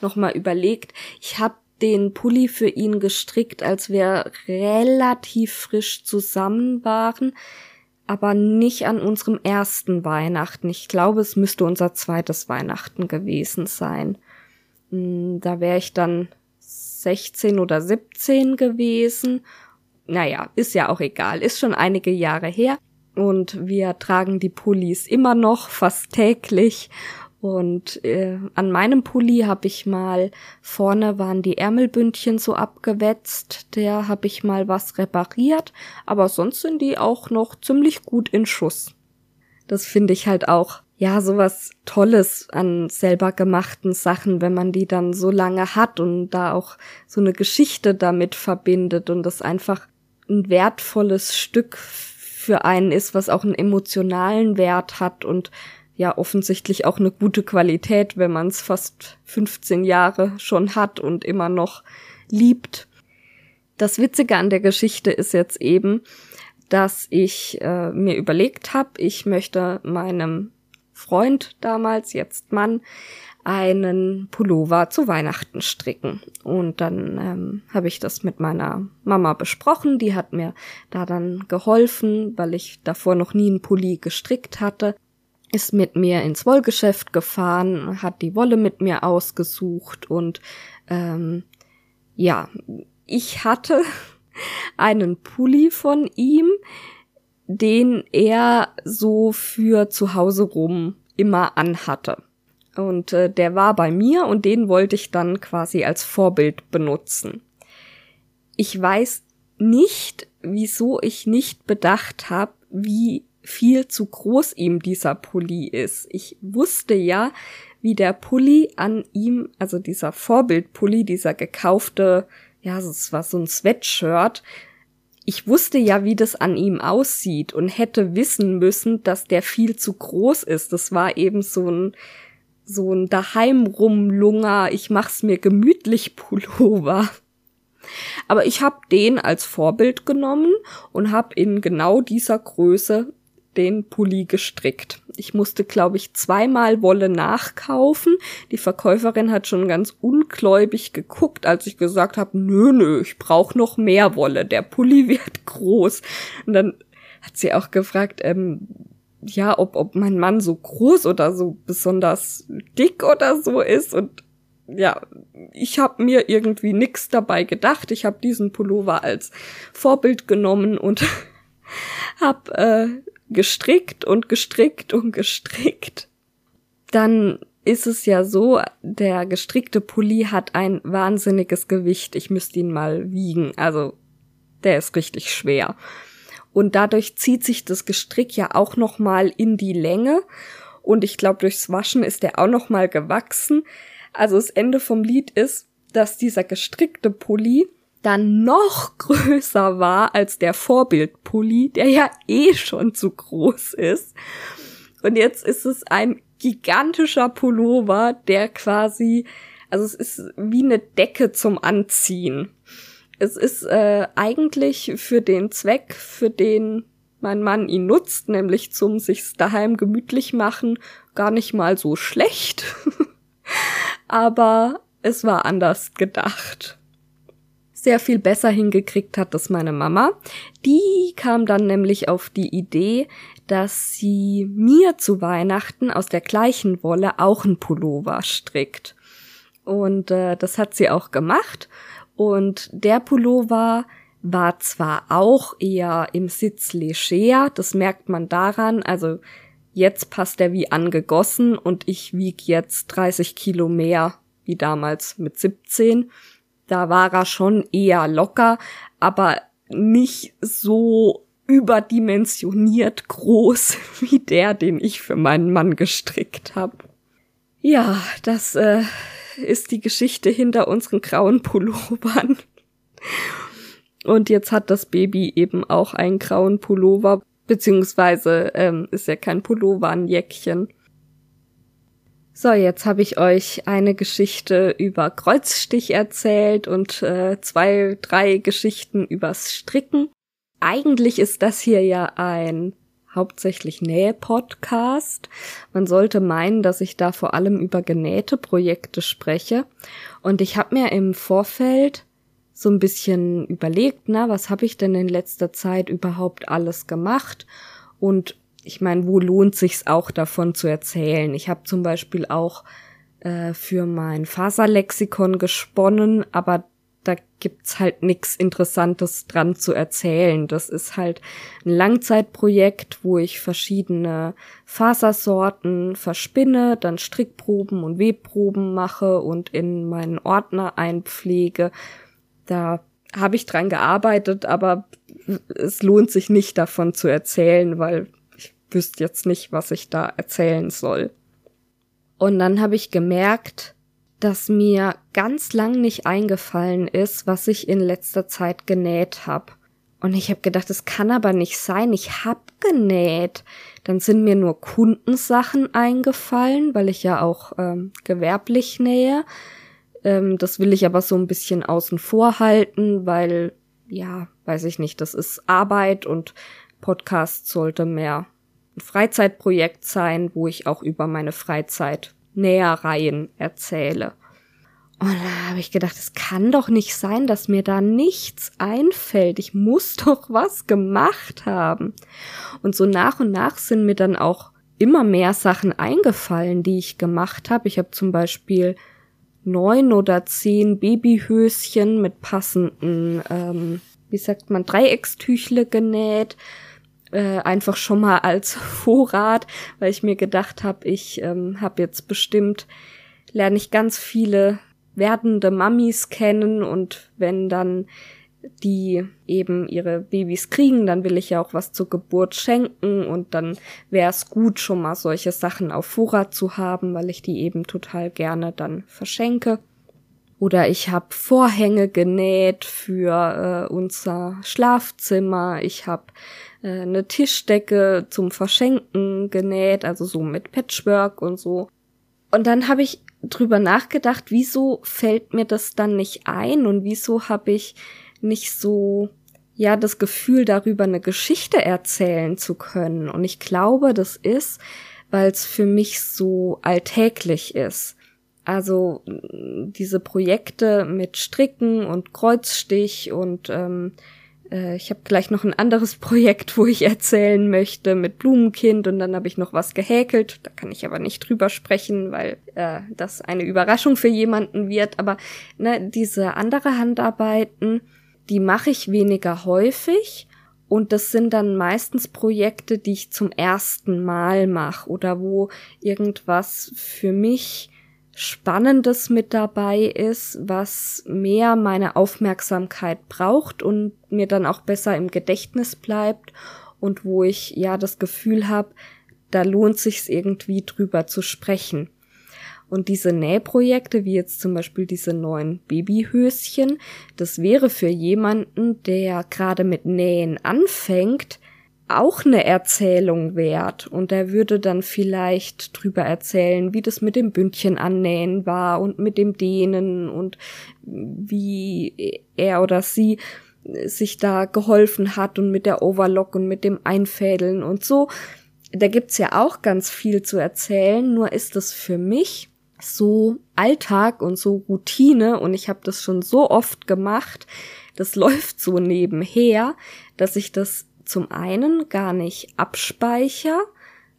noch mal überlegt, ich habe den Pulli für ihn gestrickt, als wir relativ frisch zusammen waren aber nicht an unserem ersten Weihnachten. Ich glaube, es müsste unser zweites Weihnachten gewesen sein. Hm, da wäre ich dann 16 oder 17 gewesen. Naja, ist ja auch egal, ist schon einige Jahre her. Und wir tragen die Pullis immer noch fast täglich und äh, an meinem Pulli habe ich mal, vorne waren die Ärmelbündchen so abgewetzt, der habe ich mal was repariert, aber sonst sind die auch noch ziemlich gut in Schuss. Das finde ich halt auch, ja, sowas Tolles an selber gemachten Sachen, wenn man die dann so lange hat und da auch so eine Geschichte damit verbindet und das einfach ein wertvolles Stück für einen ist, was auch einen emotionalen Wert hat und ja offensichtlich auch eine gute Qualität, wenn man es fast 15 Jahre schon hat und immer noch liebt. Das Witzige an der Geschichte ist jetzt eben, dass ich äh, mir überlegt habe, ich möchte meinem Freund damals, jetzt Mann, einen Pullover zu Weihnachten stricken. Und dann ähm, habe ich das mit meiner Mama besprochen. Die hat mir da dann geholfen, weil ich davor noch nie einen Pulli gestrickt hatte ist mit mir ins Wollgeschäft gefahren, hat die Wolle mit mir ausgesucht und ähm, ja, ich hatte einen Pulli von ihm, den er so für zu Hause rum immer anhatte. Und äh, der war bei mir und den wollte ich dann quasi als Vorbild benutzen. Ich weiß nicht, wieso ich nicht bedacht habe, wie viel zu groß ihm dieser Pulli ist. Ich wusste ja, wie der Pulli an ihm, also dieser Vorbildpulli, dieser gekaufte, ja, es war so ein Sweatshirt. Ich wusste ja, wie das an ihm aussieht und hätte wissen müssen, dass der viel zu groß ist. Das war eben so ein, so ein daheim rumlunger, ich mach's mir gemütlich Pullover. Aber ich habe den als Vorbild genommen und habe in genau dieser Größe den Pulli gestrickt. Ich musste, glaube ich, zweimal Wolle nachkaufen. Die Verkäuferin hat schon ganz ungläubig geguckt, als ich gesagt habe, nö, nö, ich brauche noch mehr Wolle. Der Pulli wird groß. Und dann hat sie auch gefragt, ähm, ja, ob, ob mein Mann so groß oder so besonders dick oder so ist. Und ja, ich habe mir irgendwie nix dabei gedacht. Ich habe diesen Pullover als Vorbild genommen und habe äh, gestrickt und gestrickt und gestrickt, dann ist es ja so, der gestrickte Pulli hat ein wahnsinniges Gewicht. Ich müsste ihn mal wiegen. Also, der ist richtig schwer. Und dadurch zieht sich das Gestrick ja auch noch mal in die Länge. Und ich glaube, durchs Waschen ist der auch noch mal gewachsen. Also das Ende vom Lied ist, dass dieser gestrickte Pulli dann noch größer war als der Vorbildpulli, der ja eh schon zu groß ist. Und jetzt ist es ein gigantischer Pullover, der quasi, also es ist wie eine Decke zum Anziehen. Es ist äh, eigentlich für den Zweck, für den mein Mann ihn nutzt, nämlich zum sich's daheim gemütlich machen, gar nicht mal so schlecht. Aber es war anders gedacht. Sehr viel besser hingekriegt hat es meine Mama. Die kam dann nämlich auf die Idee, dass sie mir zu Weihnachten aus der gleichen Wolle auch ein Pullover strickt. Und äh, das hat sie auch gemacht. Und der Pullover war zwar auch eher im Sitz leger, das merkt man daran, also jetzt passt er wie angegossen und ich wieg jetzt 30 Kilo mehr wie damals mit 17. Da war er schon eher locker, aber nicht so überdimensioniert groß wie der, den ich für meinen Mann gestrickt habe. Ja, das äh, ist die Geschichte hinter unseren grauen Pullovern. Und jetzt hat das Baby eben auch einen grauen Pullover, beziehungsweise ähm, ist ja kein Pullover, ein Jäckchen. So, jetzt habe ich euch eine Geschichte über Kreuzstich erzählt und äh, zwei, drei Geschichten übers Stricken. Eigentlich ist das hier ja ein hauptsächlich Nähe-Podcast. Man sollte meinen, dass ich da vor allem über genähte Projekte spreche. Und ich habe mir im Vorfeld so ein bisschen überlegt, na, was habe ich denn in letzter Zeit überhaupt alles gemacht? Und ich meine, wo lohnt sich's auch davon zu erzählen? Ich habe zum Beispiel auch äh, für mein Faserlexikon gesponnen, aber da gibt's halt nichts Interessantes dran zu erzählen. Das ist halt ein Langzeitprojekt, wo ich verschiedene Fasersorten verspinne, dann Strickproben und Webproben mache und in meinen Ordner einpflege. Da habe ich dran gearbeitet, aber es lohnt sich nicht davon zu erzählen, weil wüsste jetzt nicht, was ich da erzählen soll. Und dann habe ich gemerkt, dass mir ganz lang nicht eingefallen ist, was ich in letzter Zeit genäht habe. Und ich habe gedacht, es kann aber nicht sein, ich hab genäht. Dann sind mir nur Kundensachen eingefallen, weil ich ja auch ähm, gewerblich nähe. Ähm, das will ich aber so ein bisschen außen vor halten, weil, ja, weiß ich nicht, das ist Arbeit und Podcast sollte mehr Freizeitprojekt sein, wo ich auch über meine Freizeit Nähereien erzähle. Und da habe ich gedacht, es kann doch nicht sein, dass mir da nichts einfällt. Ich muss doch was gemacht haben. Und so nach und nach sind mir dann auch immer mehr Sachen eingefallen, die ich gemacht habe. Ich habe zum Beispiel neun oder zehn Babyhöschen mit passenden, ähm, wie sagt man, Dreieckstüchle genäht. Äh, einfach schon mal als Vorrat, weil ich mir gedacht habe, ich ähm, habe jetzt bestimmt, lerne ich ganz viele werdende Mamis kennen und wenn dann die eben ihre Babys kriegen, dann will ich ja auch was zur Geburt schenken und dann wäre es gut, schon mal solche Sachen auf Vorrat zu haben, weil ich die eben total gerne dann verschenke. Oder ich habe Vorhänge genäht für äh, unser Schlafzimmer. Ich habe äh, eine Tischdecke zum Verschenken genäht, also so mit Patchwork und so. Und dann habe ich drüber nachgedacht, wieso fällt mir das dann nicht ein und wieso habe ich nicht so ja das Gefühl darüber eine Geschichte erzählen zu können und ich glaube, das ist, weil es für mich so alltäglich ist. Also diese Projekte mit Stricken und Kreuzstich und ähm, äh, ich habe gleich noch ein anderes Projekt, wo ich erzählen möchte mit Blumenkind und dann habe ich noch was gehäkelt. Da kann ich aber nicht drüber sprechen, weil äh, das eine Überraschung für jemanden wird. Aber ne, diese andere Handarbeiten, die mache ich weniger häufig. Und das sind dann meistens Projekte, die ich zum ersten Mal mache oder wo irgendwas für mich Spannendes mit dabei ist, was mehr meine Aufmerksamkeit braucht und mir dann auch besser im Gedächtnis bleibt und wo ich ja das Gefühl habe, da lohnt sich's irgendwie drüber zu sprechen. Und diese Nähprojekte, wie jetzt zum Beispiel diese neuen Babyhöschen, das wäre für jemanden, der gerade mit Nähen anfängt, auch eine Erzählung wert. Und er würde dann vielleicht drüber erzählen, wie das mit dem Bündchen annähen war und mit dem Dehnen und wie er oder sie sich da geholfen hat und mit der Overlock und mit dem Einfädeln und so. Da gibt's ja auch ganz viel zu erzählen, nur ist es für mich so Alltag und so Routine und ich habe das schon so oft gemacht, das läuft so nebenher, dass ich das zum einen gar nicht abspeicher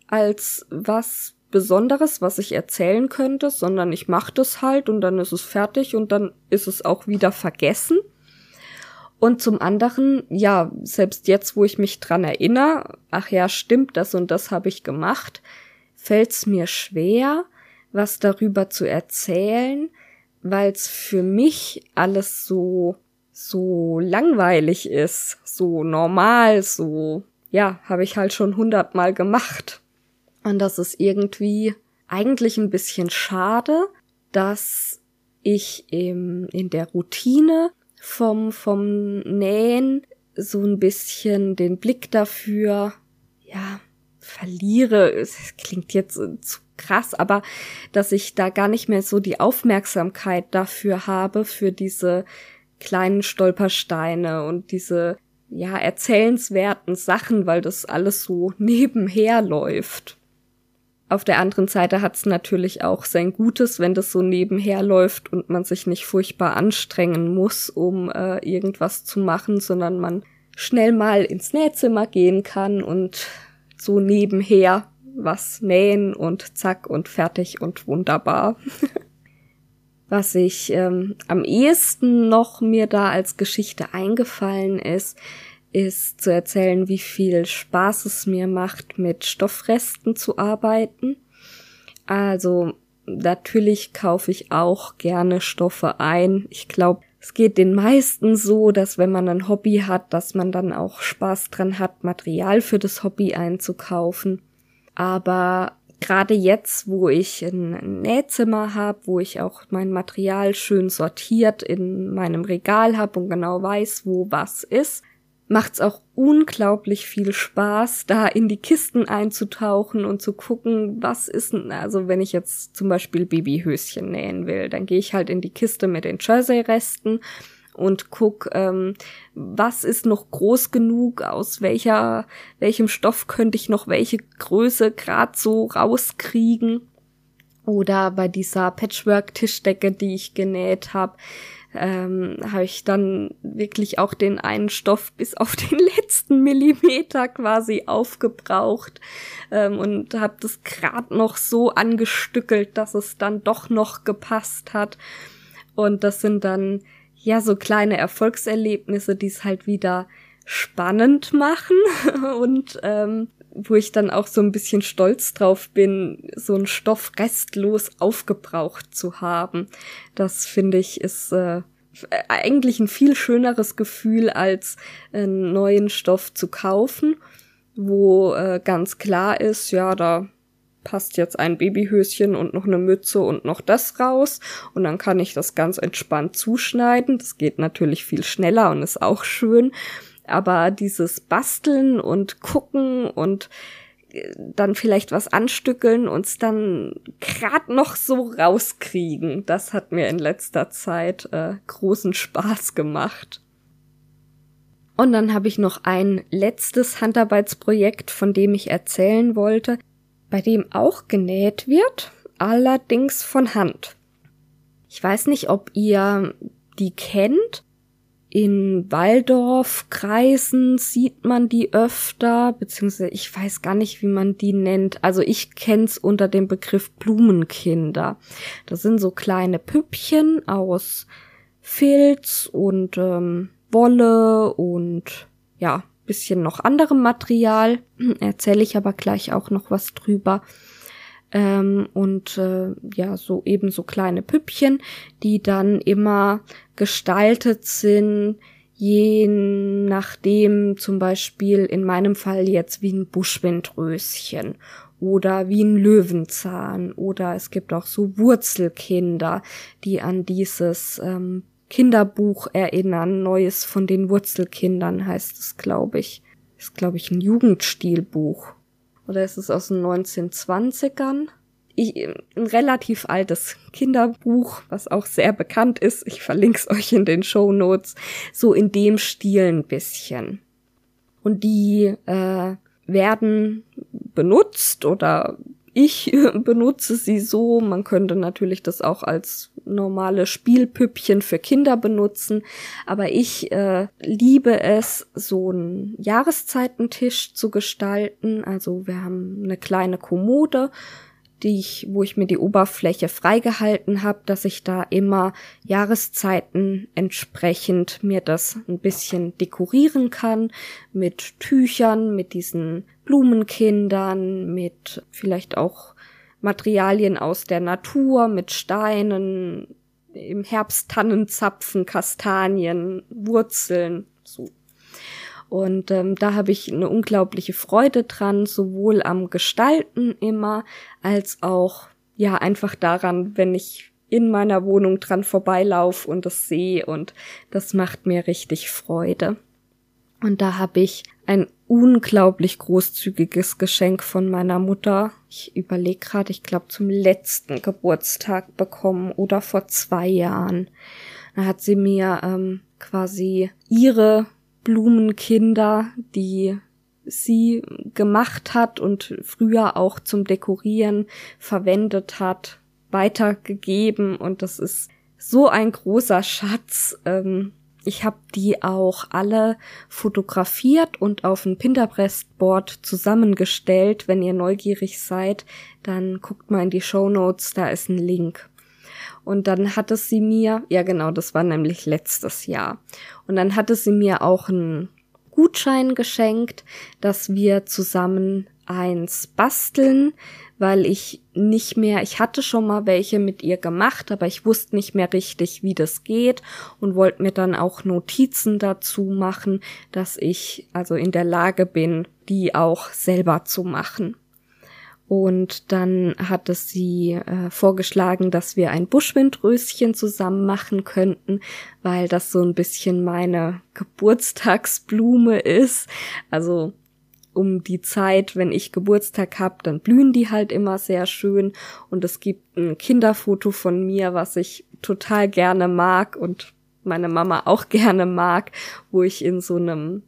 als was Besonderes, was ich erzählen könnte, sondern ich mache das halt und dann ist es fertig und dann ist es auch wieder vergessen. Und zum anderen, ja, selbst jetzt, wo ich mich dran erinnere, ach ja, stimmt, das und das habe ich gemacht, fällt's mir schwer, was darüber zu erzählen, weil es für mich alles so so langweilig ist, so normal, so ja, habe ich halt schon hundertmal gemacht. Und das ist irgendwie eigentlich ein bisschen schade, dass ich im, in der Routine vom, vom Nähen so ein bisschen den Blick dafür, ja, verliere. Es klingt jetzt zu krass, aber dass ich da gar nicht mehr so die Aufmerksamkeit dafür habe, für diese kleinen Stolpersteine und diese, ja, erzählenswerten Sachen, weil das alles so nebenher läuft. Auf der anderen Seite hat es natürlich auch sein Gutes, wenn das so nebenher läuft und man sich nicht furchtbar anstrengen muss, um äh, irgendwas zu machen, sondern man schnell mal ins Nähzimmer gehen kann und so nebenher was nähen und zack und fertig und wunderbar. was ich ähm, am ehesten noch mir da als Geschichte eingefallen ist, ist zu erzählen, wie viel Spaß es mir macht, mit Stoffresten zu arbeiten. Also natürlich kaufe ich auch gerne Stoffe ein. Ich glaube, es geht den meisten so, dass wenn man ein Hobby hat, dass man dann auch Spaß dran hat, Material für das Hobby einzukaufen. Aber gerade jetzt, wo ich ein Nähzimmer habe, wo ich auch mein Material schön sortiert in meinem Regal habe und genau weiß, wo was ist, macht's auch unglaublich viel Spaß, da in die Kisten einzutauchen und zu gucken, was ist, also wenn ich jetzt zum Beispiel Babyhöschen nähen will, dann gehe ich halt in die Kiste mit den Jersey-Resten und guck, ähm, was ist noch groß genug, aus welcher, welchem Stoff könnte ich noch welche Größe grad so rauskriegen. Oder bei dieser Patchwork-Tischdecke, die ich genäht habe, ähm, habe ich dann wirklich auch den einen Stoff bis auf den letzten Millimeter quasi aufgebraucht ähm, und habe das grad noch so angestückelt, dass es dann doch noch gepasst hat. Und das sind dann ja, so kleine Erfolgserlebnisse, die es halt wieder spannend machen und ähm, wo ich dann auch so ein bisschen stolz drauf bin, so einen Stoff restlos aufgebraucht zu haben. Das finde ich ist äh, eigentlich ein viel schöneres Gefühl, als einen neuen Stoff zu kaufen, wo äh, ganz klar ist, ja, da passt jetzt ein Babyhöschen und noch eine Mütze und noch das raus und dann kann ich das ganz entspannt zuschneiden. Das geht natürlich viel schneller und ist auch schön. Aber dieses Basteln und gucken und äh, dann vielleicht was anstückeln und es dann grad noch so rauskriegen, das hat mir in letzter Zeit äh, großen Spaß gemacht. Und dann habe ich noch ein letztes Handarbeitsprojekt, von dem ich erzählen wollte bei dem auch genäht wird, allerdings von Hand. Ich weiß nicht, ob ihr die kennt. In Waldorfkreisen sieht man die öfter, beziehungsweise ich weiß gar nicht, wie man die nennt. Also ich kenn's unter dem Begriff Blumenkinder. Das sind so kleine Püppchen aus Filz und ähm, Wolle und ja, bisschen noch anderem Material. Erzähle ich aber gleich auch noch was drüber. Ähm, und äh, ja, so eben so kleine Püppchen, die dann immer gestaltet sind, je nachdem zum Beispiel in meinem Fall jetzt wie ein Buschwindröschen oder wie ein Löwenzahn oder es gibt auch so Wurzelkinder, die an dieses ähm, Kinderbuch erinnern. Neues von den Wurzelkindern heißt es, glaube ich. Ist, glaube ich, ein Jugendstilbuch. Oder ist es aus den 1920ern? Ich, ein relativ altes Kinderbuch, was auch sehr bekannt ist. Ich verlinke es euch in den Show Notes. So in dem Stil ein bisschen. Und die äh, werden benutzt oder ich benutze sie so. Man könnte natürlich das auch als normale Spielpüppchen für Kinder benutzen. Aber ich äh, liebe es, so einen Jahreszeitentisch zu gestalten. Also wir haben eine kleine Kommode die ich, wo ich mir die Oberfläche freigehalten habe, dass ich da immer Jahreszeiten entsprechend mir das ein bisschen dekorieren kann mit Tüchern, mit diesen Blumenkindern, mit vielleicht auch Materialien aus der Natur, mit Steinen, im Herbst Tannenzapfen, Kastanien, Wurzeln, so und ähm, da habe ich eine unglaubliche Freude dran, sowohl am Gestalten immer, als auch ja einfach daran, wenn ich in meiner Wohnung dran vorbeilaufe und das sehe und das macht mir richtig Freude. Und da habe ich ein unglaublich großzügiges Geschenk von meiner Mutter. Ich überlege gerade, ich glaube zum letzten Geburtstag bekommen oder vor zwei Jahren. Da hat sie mir ähm, quasi ihre Blumenkinder, die sie gemacht hat und früher auch zum Dekorieren verwendet hat, weitergegeben und das ist so ein großer Schatz. Ähm, ich habe die auch alle fotografiert und auf ein Pinterest-Board zusammengestellt. Wenn ihr neugierig seid, dann guckt mal in die Show Notes, da ist ein Link. Und dann hatte sie mir, ja genau, das war nämlich letztes Jahr. Und dann hatte sie mir auch einen Gutschein geschenkt, dass wir zusammen eins basteln, weil ich nicht mehr, ich hatte schon mal welche mit ihr gemacht, aber ich wusste nicht mehr richtig, wie das geht und wollte mir dann auch Notizen dazu machen, dass ich also in der Lage bin, die auch selber zu machen. Und dann hatte sie äh, vorgeschlagen, dass wir ein Buschwindröschen zusammen machen könnten, weil das so ein bisschen meine Geburtstagsblume ist. Also um die Zeit, wenn ich Geburtstag hab, dann blühen die halt immer sehr schön. Und es gibt ein Kinderfoto von mir, was ich total gerne mag und meine Mama auch gerne mag, wo ich in so einem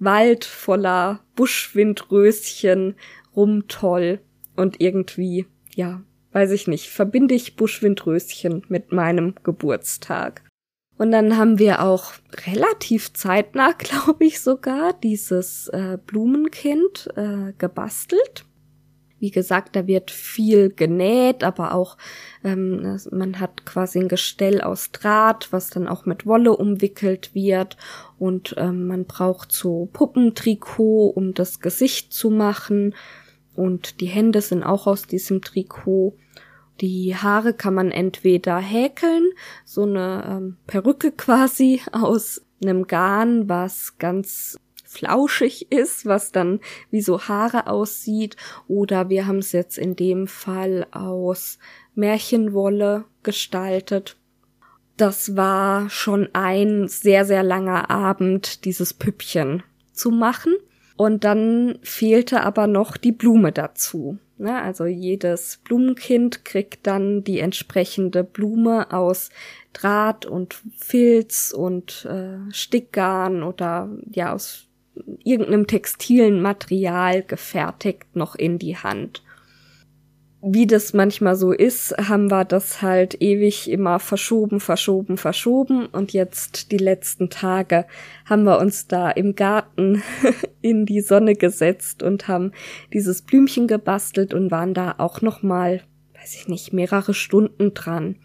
Wald voller Buschwindröschen rumtoll und irgendwie, ja, weiß ich nicht, verbinde ich Buschwindröschen mit meinem Geburtstag. Und dann haben wir auch relativ zeitnah, glaube ich sogar, dieses äh, Blumenkind äh, gebastelt. Wie gesagt, da wird viel genäht, aber auch ähm, man hat quasi ein Gestell aus Draht, was dann auch mit Wolle umwickelt wird. Und ähm, man braucht so Puppentrikot, um das Gesicht zu machen. Und die Hände sind auch aus diesem Trikot. Die Haare kann man entweder häkeln, so eine ähm, Perücke quasi aus einem Garn, was ganz flauschig ist, was dann wie so Haare aussieht, oder wir haben es jetzt in dem Fall aus Märchenwolle gestaltet. Das war schon ein sehr, sehr langer Abend, dieses Püppchen zu machen. Und dann fehlte aber noch die Blume dazu. Ne? Also jedes Blumenkind kriegt dann die entsprechende Blume aus Draht und Filz und äh, Stickgarn oder ja aus irgendeinem textilen Material gefertigt noch in die Hand wie das manchmal so ist, haben wir das halt ewig immer verschoben, verschoben, verschoben und jetzt die letzten Tage haben wir uns da im Garten in die Sonne gesetzt und haben dieses Blümchen gebastelt und waren da auch noch mal, weiß ich nicht, mehrere Stunden dran.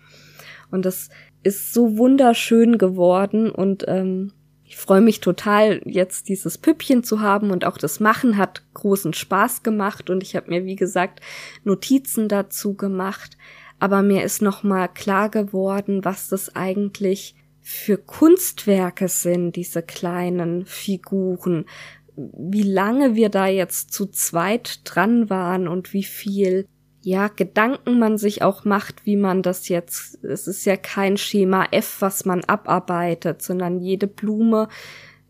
Und das ist so wunderschön geworden und ähm, ich freue mich total, jetzt dieses Püppchen zu haben und auch das Machen hat großen Spaß gemacht und ich habe mir, wie gesagt, Notizen dazu gemacht. Aber mir ist nochmal klar geworden, was das eigentlich für Kunstwerke sind, diese kleinen Figuren. wie lange wir da jetzt zu zweit dran waren und wie viel ja, Gedanken man sich auch macht, wie man das jetzt, es ist ja kein Schema F, was man abarbeitet, sondern jede Blume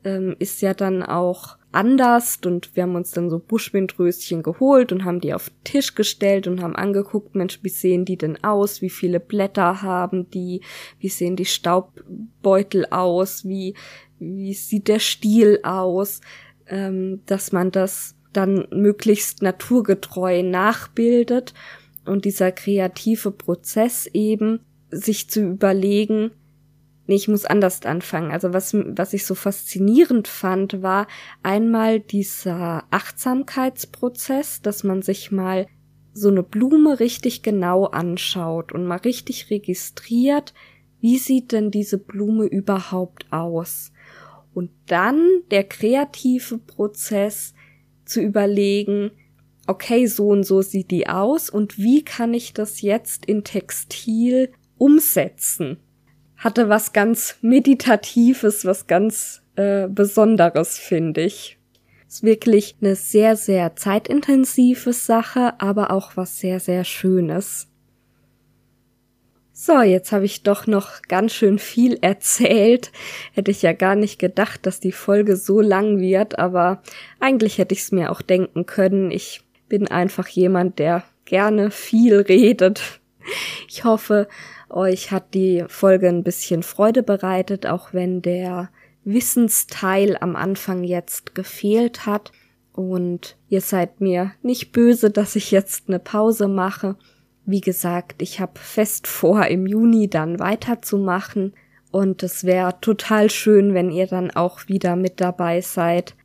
ähm, ist ja dann auch anders und wir haben uns dann so Buschwindröschen geholt und haben die auf den Tisch gestellt und haben angeguckt, Mensch, wie sehen die denn aus? Wie viele Blätter haben die? Wie sehen die Staubbeutel aus? Wie, wie sieht der Stiel aus? Ähm, dass man das dann möglichst naturgetreu nachbildet und dieser kreative Prozess eben sich zu überlegen, nee, ich muss anders anfangen. Also was, was ich so faszinierend fand, war einmal dieser Achtsamkeitsprozess, dass man sich mal so eine Blume richtig genau anschaut und mal richtig registriert, wie sieht denn diese Blume überhaupt aus? Und dann der kreative Prozess, zu überlegen, okay, so und so sieht die aus und wie kann ich das jetzt in Textil umsetzen? Hatte was ganz Meditatives, was ganz äh, Besonderes, finde ich. Ist wirklich eine sehr, sehr zeitintensive Sache, aber auch was sehr, sehr Schönes. So, jetzt habe ich doch noch ganz schön viel erzählt. Hätte ich ja gar nicht gedacht, dass die Folge so lang wird, aber eigentlich hätte ich es mir auch denken können. Ich bin einfach jemand, der gerne viel redet. Ich hoffe, euch hat die Folge ein bisschen Freude bereitet, auch wenn der Wissensteil am Anfang jetzt gefehlt hat. Und ihr seid mir nicht böse, dass ich jetzt eine Pause mache. Wie gesagt, ich habe fest vor, im Juni dann weiterzumachen. Und es wäre total schön, wenn ihr dann auch wieder mit dabei seid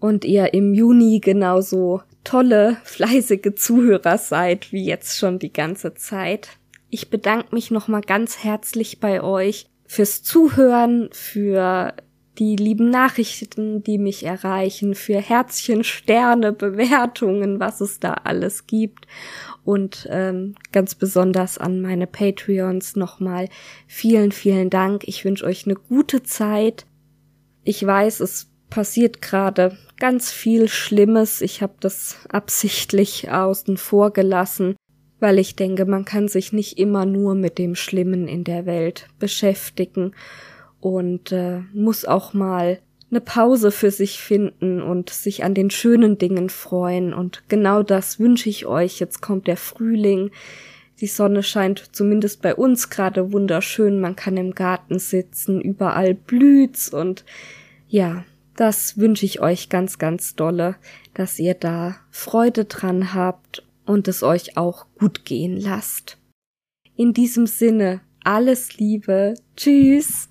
und ihr im Juni genauso tolle, fleißige Zuhörer seid wie jetzt schon die ganze Zeit. Ich bedanke mich nochmal ganz herzlich bei euch fürs Zuhören, für die lieben Nachrichten, die mich erreichen, für Herzchen, Sterne, Bewertungen, was es da alles gibt. Und ähm, ganz besonders an meine Patreons nochmal vielen, vielen Dank. Ich wünsche euch eine gute Zeit. Ich weiß, es passiert gerade ganz viel Schlimmes. Ich habe das absichtlich außen vor gelassen, weil ich denke, man kann sich nicht immer nur mit dem Schlimmen in der Welt beschäftigen und äh, muss auch mal eine Pause für sich finden und sich an den schönen Dingen freuen. Und genau das wünsche ich euch. Jetzt kommt der Frühling. Die Sonne scheint zumindest bei uns gerade wunderschön. Man kann im Garten sitzen, überall blüht's und ja, das wünsche ich euch ganz, ganz dolle, dass ihr da Freude dran habt und es euch auch gut gehen lasst. In diesem Sinne, alles Liebe. Tschüss.